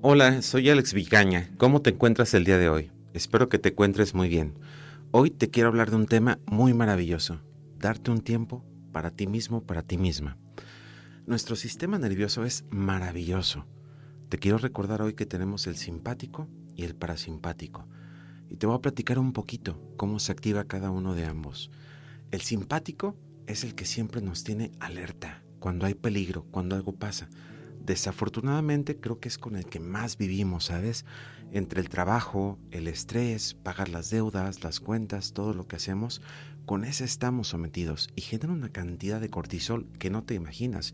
Hola, soy Alex Vicaña. ¿Cómo te encuentras el día de hoy? Espero que te encuentres muy bien. Hoy te quiero hablar de un tema muy maravilloso. Darte un tiempo para ti mismo, para ti misma. Nuestro sistema nervioso es maravilloso. Te quiero recordar hoy que tenemos el simpático y el parasimpático. Y te voy a platicar un poquito cómo se activa cada uno de ambos. El simpático es el que siempre nos tiene alerta cuando hay peligro, cuando algo pasa desafortunadamente creo que es con el que más vivimos, ¿sabes? Entre el trabajo, el estrés, pagar las deudas, las cuentas, todo lo que hacemos, con ese estamos sometidos y genera una cantidad de cortisol que no te imaginas.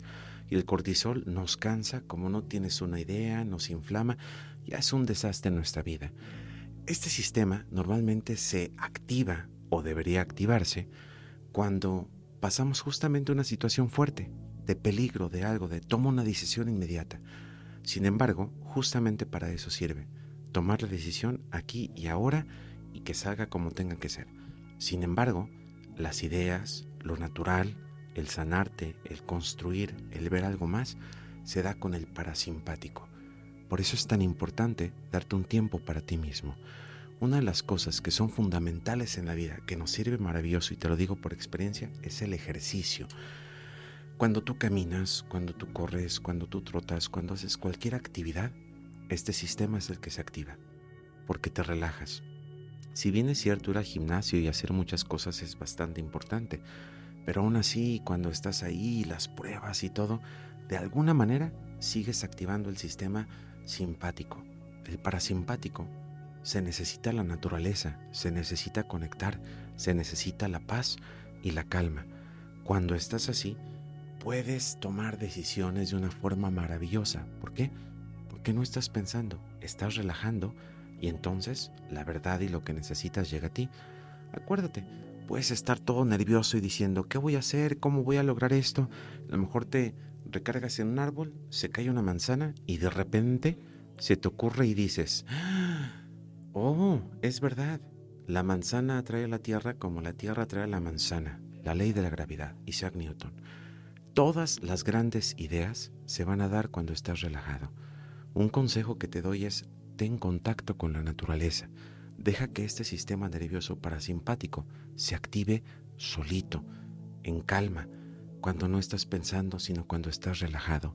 Y el cortisol nos cansa, como no tienes una idea, nos inflama, ya es un desastre en nuestra vida. Este sistema normalmente se activa o debería activarse cuando pasamos justamente una situación fuerte, de peligro, de algo, de toma una decisión inmediata. Sin embargo, justamente para eso sirve, tomar la decisión aquí y ahora y que salga como tenga que ser. Sin embargo, las ideas, lo natural, el sanarte, el construir, el ver algo más, se da con el parasimpático. Por eso es tan importante darte un tiempo para ti mismo. Una de las cosas que son fundamentales en la vida, que nos sirve maravilloso, y te lo digo por experiencia, es el ejercicio. Cuando tú caminas, cuando tú corres, cuando tú trotas, cuando haces cualquier actividad, este sistema es el que se activa, porque te relajas. Si bien es cierto ir al gimnasio y hacer muchas cosas es bastante importante, pero aún así cuando estás ahí, las pruebas y todo, de alguna manera sigues activando el sistema simpático. El parasimpático se necesita la naturaleza, se necesita conectar, se necesita la paz y la calma. Cuando estás así, puedes tomar decisiones de una forma maravillosa. ¿Por qué? Porque no estás pensando, estás relajando y entonces la verdad y lo que necesitas llega a ti. Acuérdate, puedes estar todo nervioso y diciendo, ¿qué voy a hacer? ¿Cómo voy a lograr esto? A lo mejor te recargas en un árbol, se cae una manzana y de repente se te ocurre y dices, oh, es verdad, la manzana atrae a la Tierra como la Tierra atrae a la manzana, la ley de la gravedad, Isaac Newton. Todas las grandes ideas se van a dar cuando estás relajado. Un consejo que te doy es ten contacto con la naturaleza. Deja que este sistema nervioso parasimpático se active solito, en calma, cuando no estás pensando, sino cuando estás relajado.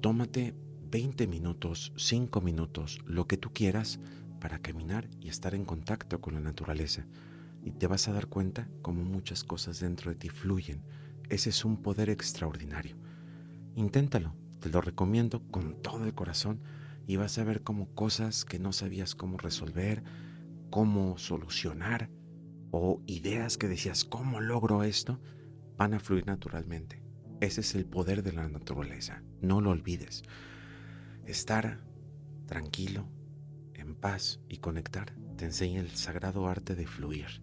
Tómate 20 minutos, 5 minutos, lo que tú quieras, para caminar y estar en contacto con la naturaleza. Y te vas a dar cuenta cómo muchas cosas dentro de ti fluyen ese es un poder extraordinario. Inténtalo, te lo recomiendo con todo el corazón y vas a ver cómo cosas que no sabías cómo resolver, cómo solucionar o ideas que decías, ¿cómo logro esto? van a fluir naturalmente. Ese es el poder de la naturaleza, no lo olvides. Estar tranquilo, en paz y conectar te enseña el sagrado arte de fluir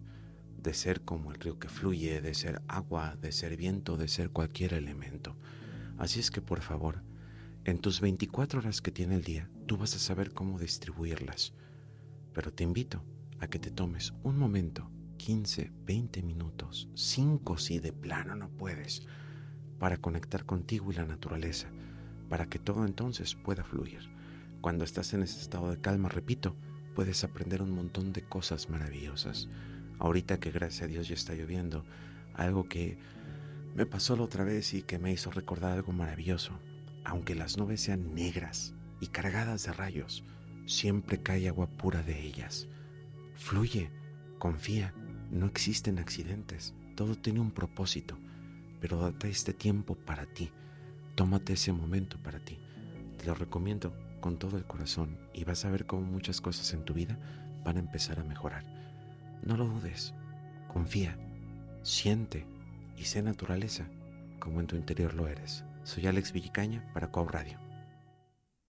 de ser como el río que fluye, de ser agua, de ser viento, de ser cualquier elemento. Así es que por favor, en tus 24 horas que tiene el día, tú vas a saber cómo distribuirlas. Pero te invito a que te tomes un momento, 15, 20 minutos, 5 si de plano no puedes, para conectar contigo y la naturaleza, para que todo entonces pueda fluir. Cuando estás en ese estado de calma, repito, puedes aprender un montón de cosas maravillosas. Ahorita que gracias a Dios ya está lloviendo, algo que me pasó la otra vez y que me hizo recordar algo maravilloso. Aunque las nubes sean negras y cargadas de rayos, siempre cae agua pura de ellas. Fluye, confía, no existen accidentes, todo tiene un propósito, pero date este tiempo para ti, tómate ese momento para ti. Te lo recomiendo con todo el corazón y vas a ver cómo muchas cosas en tu vida van a empezar a mejorar. No lo dudes, confía, siente y sé naturaleza como en tu interior lo eres. Soy Alex Villicaña para Coau Radio.